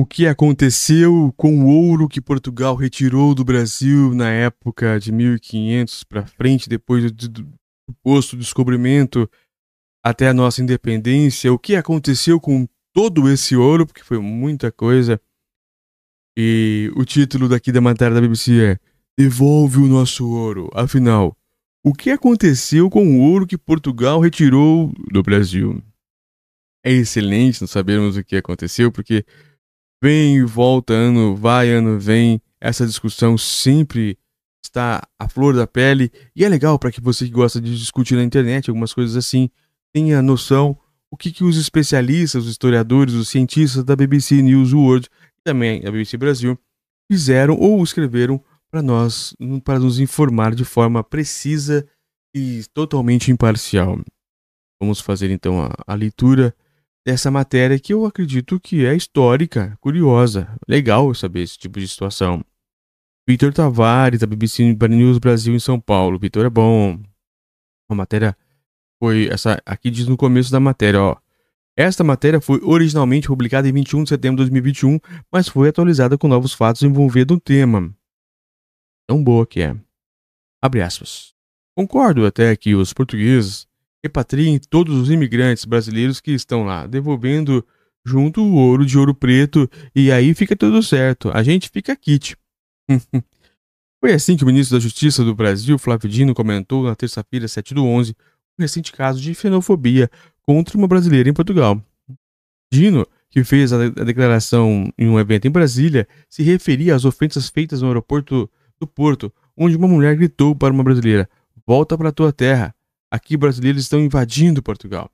o que aconteceu com o ouro que Portugal retirou do Brasil na época de 1500 para frente, depois do, suposto descobrimento até a nossa independência, o que aconteceu com todo esse ouro, porque foi muita coisa. E o título daqui da matéria da BBC é Devolve o nosso ouro. Afinal, o que aconteceu com o ouro que Portugal retirou do Brasil? É excelente nós sabermos o que aconteceu, porque vem e volta, ano vai, ano vem, essa discussão sempre está à flor da pele e é legal para que você que gosta de discutir na internet algumas coisas assim tenha noção o que, que os especialistas, os historiadores, os cientistas da BBC News World e também a BBC Brasil fizeram ou escreveram para nós, para nos informar de forma precisa e totalmente imparcial. Vamos fazer então a, a leitura dessa matéria que eu acredito que é histórica, curiosa, legal saber esse tipo de situação. Vitor Tavares, da BBC News Brasil em São Paulo. Vitor é bom. A matéria foi essa aqui diz no começo da matéria, ó. Esta matéria foi originalmente publicada em 21 de setembro de 2021, mas foi atualizada com novos fatos envolvendo o tema. Tão boa que é. Abre aspas. Concordo até que os portugueses repatriem todos os imigrantes brasileiros que estão lá, devolvendo junto o ouro de ouro preto e aí fica tudo certo. A gente fica kit. Foi assim que o ministro da Justiça do Brasil, Flávio Dino, comentou na terça-feira, 7 do 11, um recente caso de xenofobia contra uma brasileira em Portugal. Dino, que fez a declaração em um evento em Brasília, se referia às ofensas feitas no aeroporto do Porto, onde uma mulher gritou para uma brasileira: Volta para tua terra. Aqui brasileiros estão invadindo Portugal.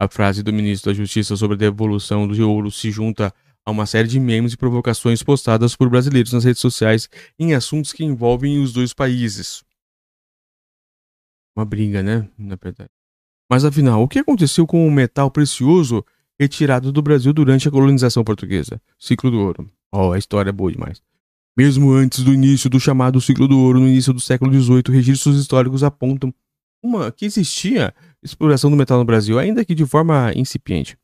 A frase do ministro da Justiça sobre a devolução do ouro se junta a uma série de memes e provocações postadas por brasileiros nas redes sociais em assuntos que envolvem os dois países. Uma briga, né? Na verdade. Mas afinal, o que aconteceu com o metal precioso retirado do Brasil durante a colonização portuguesa? Ciclo do ouro. Oh, a história é boa demais. Mesmo antes do início do chamado ciclo do ouro, no início do século XVIII, registros históricos apontam uma que existia exploração do metal no Brasil, ainda que de forma incipiente.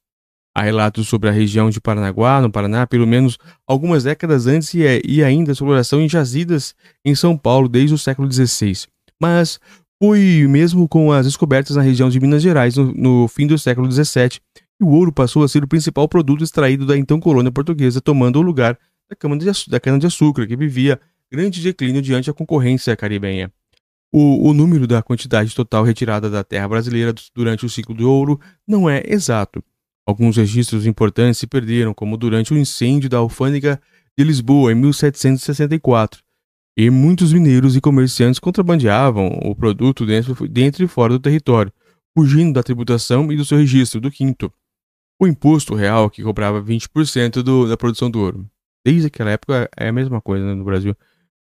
Há relatos sobre a região de Paranaguá, no Paraná, pelo menos algumas décadas antes, e, é, e ainda exploração em jazidas em São Paulo desde o século XVI. Mas foi mesmo com as descobertas na região de Minas Gerais no, no fim do século XVII que o ouro passou a ser o principal produto extraído da então colônia portuguesa, tomando o lugar da cana-de-açúcar, que vivia grande declínio diante da concorrência caribenha. O, o número da quantidade total retirada da terra brasileira durante o ciclo do ouro não é exato. Alguns registros importantes se perderam, como durante o incêndio da alfândega de Lisboa em 1764, e muitos mineiros e comerciantes contrabandeavam o produto dentro, dentro e fora do território, fugindo da tributação e do seu registro do quinto, o imposto real que cobrava 20% do, da produção do ouro. Desde aquela época é a mesma coisa né, no Brasil.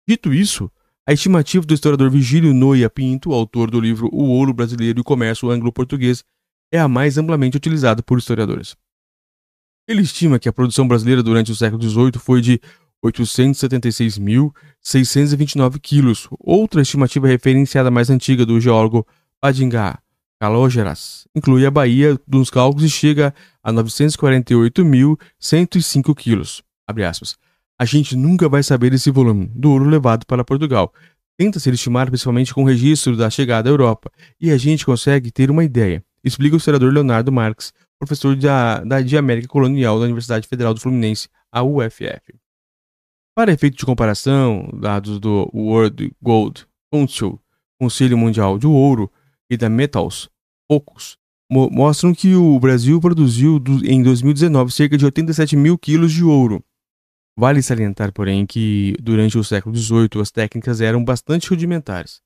Dito isso, a estimativa do historiador Vigílio Noia Pinto, autor do livro O Ouro Brasileiro e o Comércio Anglo-Português, é a mais amplamente utilizada por historiadores. Ele estima que a produção brasileira durante o século XVIII foi de 876.629 quilos. Outra estimativa referenciada mais antiga do geólogo Padingá Calógeras inclui a Bahia dos cálculos e chega a 948.105 quilos. A gente nunca vai saber esse volume do ouro levado para Portugal. Tenta ser estimado principalmente com o registro da chegada à Europa, e a gente consegue ter uma ideia, explica o historiador Leonardo Marques, professor da, da de América Colonial da Universidade Federal do Fluminense, a UFF. Para efeito de comparação, dados do World Gold Council, Conselho Mundial de Ouro, e da Metals, poucos, mo mostram que o Brasil produziu em 2019 cerca de 87 mil quilos de ouro, Vale salientar, porém, que durante o século XVIII as técnicas eram bastante rudimentares.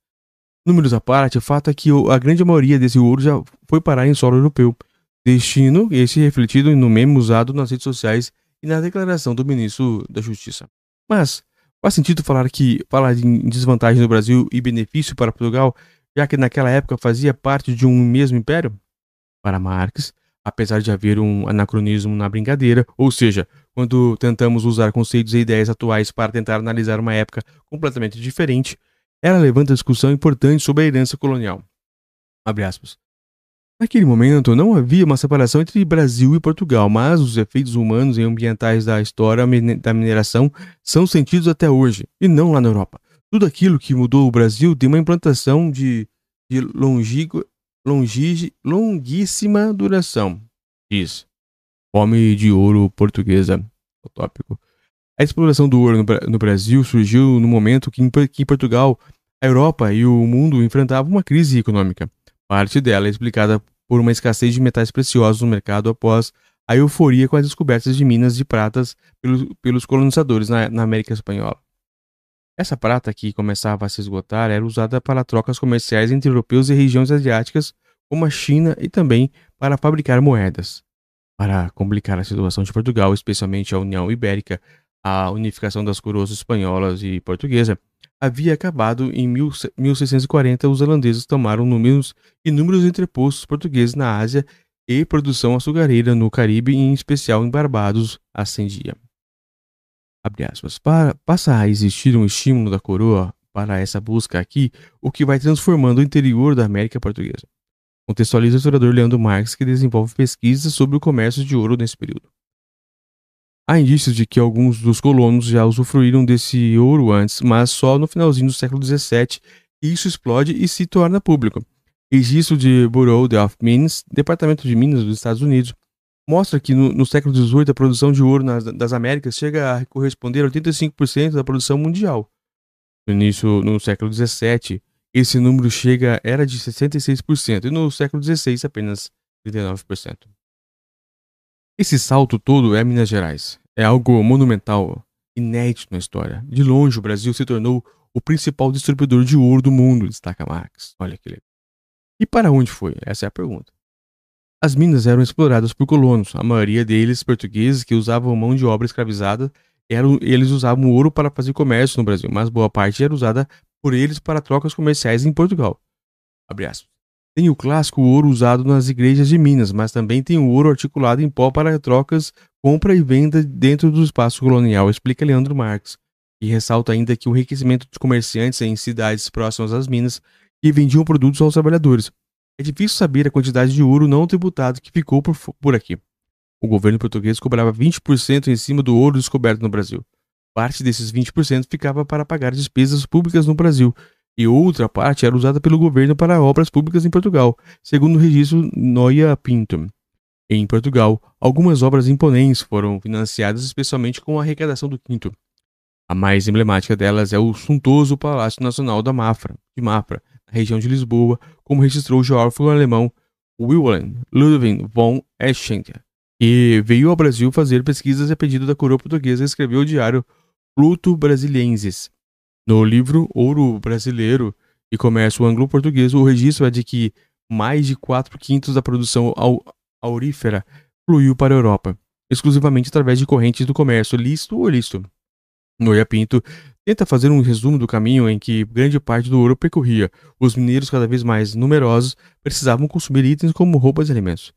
Números à parte, o fato é que a grande maioria desse ouro já foi parar em solo europeu, destino esse refletido no meme usado nas redes sociais e na declaração do ministro da Justiça. Mas faz sentido falar que falar em desvantagem no Brasil e benefício para Portugal, já que naquela época fazia parte de um mesmo império? Para Marx, apesar de haver um anacronismo na brincadeira, ou seja, quando tentamos usar conceitos e ideias atuais para tentar analisar uma época completamente diferente, ela levanta discussão importante sobre a herança colonial. Naquele momento, não havia uma separação entre Brasil e Portugal, mas os efeitos humanos e ambientais da história da mineração são sentidos até hoje, e não lá na Europa. Tudo aquilo que mudou o Brasil tem uma implantação de, de longigo, longige, longuíssima duração, diz. Fome de ouro portuguesa, o tópico. A exploração do ouro no, Brasil surgiu no momento que em, Portugal, a Europa e o mundo enfrentavam uma crise econômica. Parte dela é explicada por uma escassez de metais preciosos no mercado após a euforia com as descobertas de minas de pratas pelos, colonizadores na América Espanhola. Essa prata que começava a se esgotar era usada para trocas comerciais entre europeus e regiões asiáticas, como a China, e também para fabricar moedas. Para complicar a situação de Portugal, especialmente a União Ibérica, a unificação das coroas espanholas e portuguesa, havia acabado em 1640 os holandeses tomaram números, inúmeros entrepostos portugueses na Ásia e produção açucareira no Caribe em especial em Barbados ascendia. Aspas, para, passa a existir um estímulo da coroa para essa busca aqui, o que vai transformando o interior da América Portuguesa. Contextualiza o historiador Leandro Marques, que desenvolve pesquisas sobre o comércio de ouro nesse período. Há indícios de que alguns dos colonos já usufruíram desse ouro antes, mas só no finalzinho do século XVII isso explode e se torna público. Registro de Bureau of Mines, Departamento de Minas dos Estados Unidos, mostra que no, no século XVIII a produção de ouro nas, das Américas chega a corresponder a 85% da produção mundial. No início, no século XVII, esse número chega era de 66% e no século XVI apenas 39%. Esse salto todo é Minas Gerais. É algo monumental, inédito na história. De longe, o Brasil se tornou o principal distribuidor de ouro do mundo, destaca Marx. Olha que legal. E para onde foi? Essa é a pergunta. As minas eram exploradas por colonos, a maioria deles portugueses que usavam mão de obra escravizada. Eram, eles usavam ouro para fazer comércio no Brasil, mas boa parte era usada por eles para trocas comerciais em Portugal. Tem o clássico ouro usado nas igrejas de Minas, mas também tem o ouro articulado em pó para trocas, compra e venda dentro do espaço colonial, explica Leandro Marques. E ressalta ainda que o enriquecimento dos comerciantes em cidades próximas às minas que vendiam produtos aos trabalhadores. É difícil saber a quantidade de ouro não tributado que ficou por, por aqui. O governo português cobrava 20% em cima do ouro descoberto no Brasil. Parte desses 20% ficava para pagar despesas públicas no Brasil, e outra parte era usada pelo governo para obras públicas em Portugal, segundo o registro Noia Pinto. Em Portugal, algumas obras imponentes foram financiadas especialmente com a arrecadação do quinto. A mais emblemática delas é o suntuoso Palácio Nacional da Mafra, de Mafra, região de Lisboa, como registrou o geógrafo alemão Wilhelm Ludwig von Eschenker, que veio ao Brasil fazer pesquisas a pedido da coroa portuguesa e escreveu o diário Pluto Brasiliensis, no livro Ouro Brasileiro e Comércio Anglo-Português, o registro é de que mais de 4 quintos da produção aurífera fluiu para a Europa, exclusivamente através de correntes do comércio lícito ou ilícito. Noia Pinto tenta fazer um resumo do caminho em que grande parte do ouro percorria. Os mineiros, cada vez mais numerosos, precisavam consumir itens como roupas e alimentos.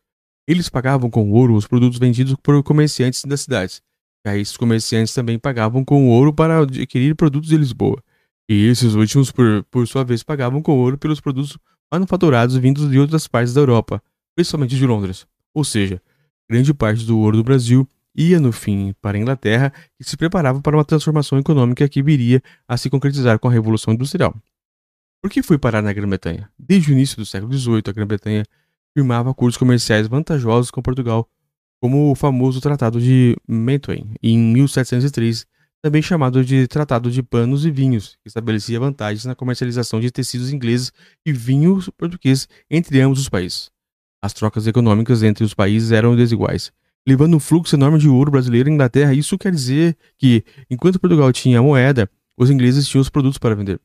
Eles pagavam com ouro os produtos vendidos por comerciantes das cidades, Aí esses comerciantes também pagavam com ouro para adquirir produtos de Lisboa. E esses últimos, por, por sua vez, pagavam com ouro pelos produtos manufaturados vindos de outras partes da Europa, principalmente de Londres. Ou seja, grande parte do ouro do Brasil ia, no fim, para a Inglaterra e se preparava para uma transformação econômica que viria a se concretizar com a Revolução Industrial. Por que foi parar na Grã-Bretanha? Desde o início do século XVIII, a Grã-Bretanha firmava acordos comerciais vantajosos com Portugal como o famoso Tratado de Mentuen, em 1703, também chamado de Tratado de Panos e Vinhos, que estabelecia vantagens na comercialização de tecidos ingleses e vinho português entre ambos os países. As trocas econômicas entre os países eram desiguais, levando um fluxo enorme de ouro brasileiro à Inglaterra. Isso quer dizer que, enquanto Portugal tinha a moeda, os ingleses tinham os produtos para vender.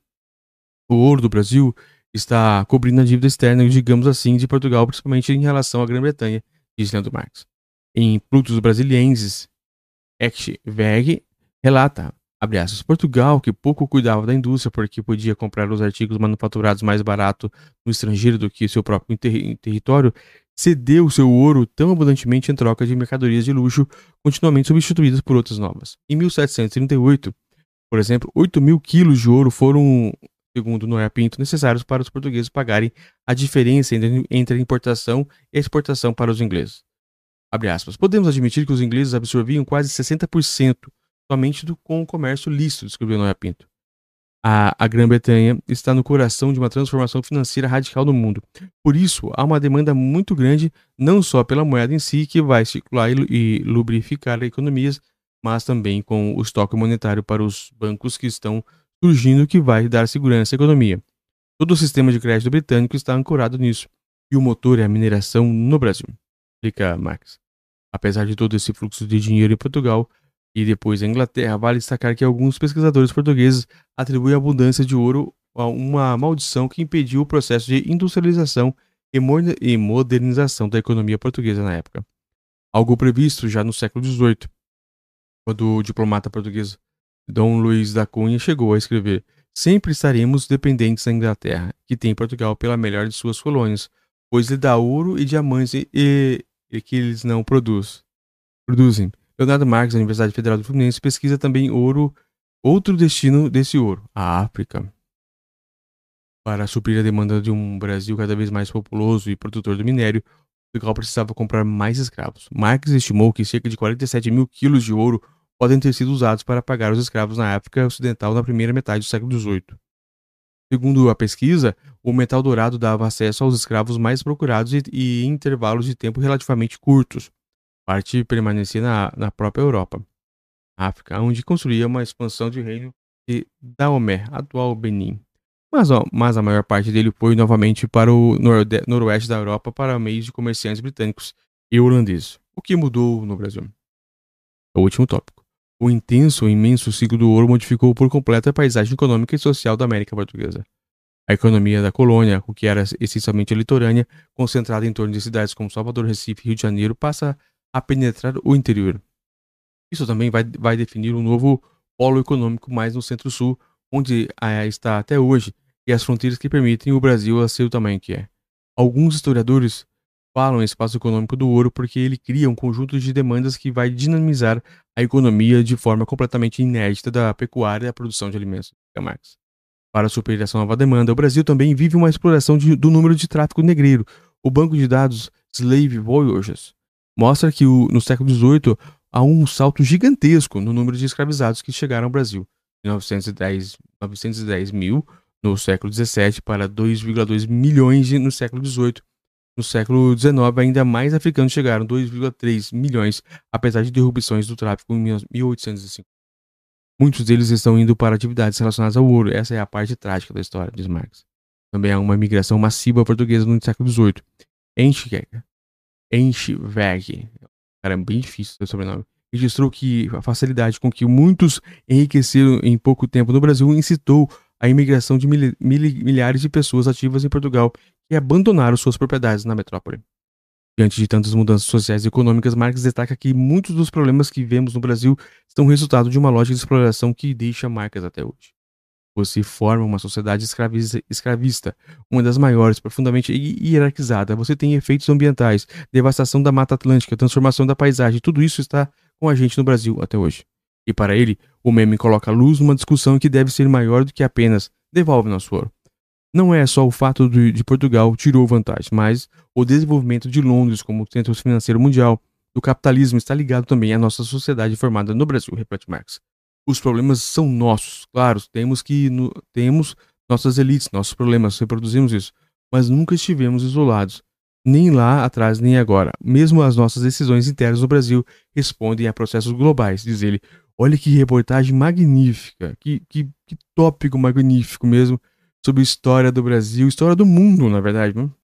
O ouro do Brasil está cobrindo a dívida externa, digamos assim, de Portugal, principalmente em relação à Grã-Bretanha, diz Leandro Marques em Plutus Brasilienses, Echtweg relata, abre aspas, Portugal, que pouco cuidava da indústria porque podia comprar os artigos manufaturados mais barato no estrangeiro do que seu próprio ter território, cedeu seu ouro tão abundantemente em troca de mercadorias de luxo, continuamente substituídas por outras novas. Em 1738, por exemplo, 8 mil quilos de ouro foram segundo Noé Pinto, necessários para os portugueses pagarem a diferença entre a importação e a exportação para os ingleses. Podemos admitir que os ingleses absorviam quase 60% somente do, com o comércio lícito, descreveu Noé Pinto. A, a Grã-Bretanha está no coração de uma transformação financeira radical no mundo. Por isso, há uma demanda muito grande, não só pela moeda em si, que vai circular e, e lubrificar economias, mas também com o estoque monetário para os bancos que estão surgindo, que vai dar segurança à economia. Todo o sistema de crédito britânico está ancorado nisso, e o motor é a mineração no Brasil, explica Marx. Apesar de todo esse fluxo de dinheiro em Portugal, e depois a Inglaterra, vale destacar que alguns pesquisadores portugueses atribuem a abundância de ouro a uma maldição que impediu o processo de industrialização e modernização da economia portuguesa na época. Algo previsto já no século XVIII, quando o diplomata português Dom Luís da Cunha chegou a escrever: Sempre estaremos dependentes da Inglaterra, que tem Portugal pela melhor de suas colônias, pois lhe dá ouro e diamantes e, e, que eles não produz, produzem. Leonardo Marques, da Universidade Federal do Fluminense, pesquisa também ouro, outro destino desse ouro, a África. Para suprir a demanda de um Brasil cada vez mais populoso e produtor do minério, Portugal precisava comprar mais escravos. Marx estimou que cerca de 47 mil quilos de ouro podem ter sido usados para pagar os escravos na África Ocidental na primeira metade do século XVIII. Segundo a pesquisa, o metal dourado dava acesso aos escravos mais procurados e, e em intervalos de tempo relativamente curtos parte permanecia na, na própria Europa, África, onde construía uma expansão de reino de Daomé, atual Benin. Mas, ó, mas a maior parte dele foi novamente para o noroeste da Europa para meios de comerciantes britânicos e holandeses. O que mudou no Brasil? É o último tópico. O intenso e imenso ciclo do ouro modificou por completo a paisagem econômica e social da América Portuguesa. A economia da colônia, o que era essencialmente litorânea, concentrada em torno de cidades como Salvador, Recife e Rio de Janeiro, passa a penetrar o interior. Isso também vai, vai definir um novo polo econômico mais no centro-sul, onde ah, está até hoje, e as fronteiras que permitem o Brasil a ser o tamanho que é. Alguns historiadores falam em espaço econômico do ouro porque ele cria um conjunto de demandas que vai dinamizar a economia de forma completamente inédita da pecuária e da produção de alimentos. Para suprir essa nova demanda, o Brasil também vive uma exploração de, do número de tráfico negreiro. O banco de dados Slave Voyages mostra que o, no século XVIII há um salto gigantesco no número de escravizados que chegaram ao Brasil. De 910, 910 mil no século XVII para 2,2 milhões no século XVIII. No século XIX, ainda mais africanos chegaram, 2,3 milhões, apesar de interrupções do tráfico em 1805. Muitos deles estão indo para atividades relacionadas ao ouro. Essa é a parte trágica da história, diz Marx. Também há uma imigração massiva portuguesa no século XVIII. Enxerga Enchweg, cara, é bem difícil o sobrenome, registrou que a facilidade com que muitos enriqueceram em pouco tempo no Brasil incitou a imigração de mil, mil, milhares de pessoas ativas em Portugal que abandonaram suas propriedades na metrópole. Diante de tantas mudanças sociais e econômicas, Marx destaca que muitos dos problemas que vemos no Brasil são resultado de uma lógica de exploração que deixa marcas até hoje. Você forma uma sociedade escravista, uma das maiores, profundamente hierarquizada. Você tem efeitos ambientais, devastação da Mata Atlântica, transformação da paisagem. Tudo isso está com a gente no Brasil até hoje. E para ele, o meme coloca luz numa discussão que deve ser maior do que apenas devolve nosso ouro. Não é só o fato de, de Portugal tirou vantagem, mas o desenvolvimento de Londres como centro financeiro mundial do capitalismo está ligado também à nossa sociedade formada no Brasil, repete Marx. Os problemas são nossos, claro, temos que no, temos nossas elites, nossos problemas, reproduzimos isso, mas nunca estivemos isolados, nem lá atrás nem agora. Mesmo as nossas decisões internas no Brasil respondem a processos globais, diz ele. Olha que reportagem magnífica, que, que, que tópico magnífico mesmo sobre história do Brasil, história do mundo, na verdade. Não?